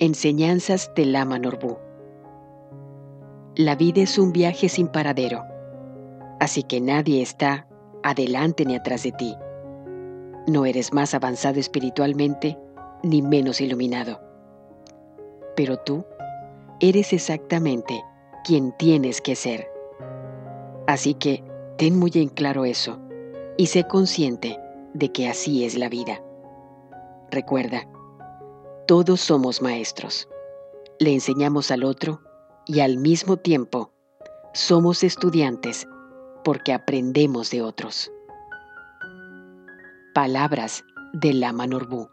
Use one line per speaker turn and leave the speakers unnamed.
Enseñanzas de Lama Norbu. La vida es un viaje sin paradero, así que nadie está adelante ni atrás de ti. No eres más avanzado espiritualmente ni menos iluminado. Pero tú eres exactamente quien tienes que ser. Así que ten muy en claro eso y sé consciente de que así es la vida. Recuerda, todos somos maestros. Le enseñamos al otro y al mismo tiempo somos estudiantes porque aprendemos de otros. Palabras de Lama Norbu.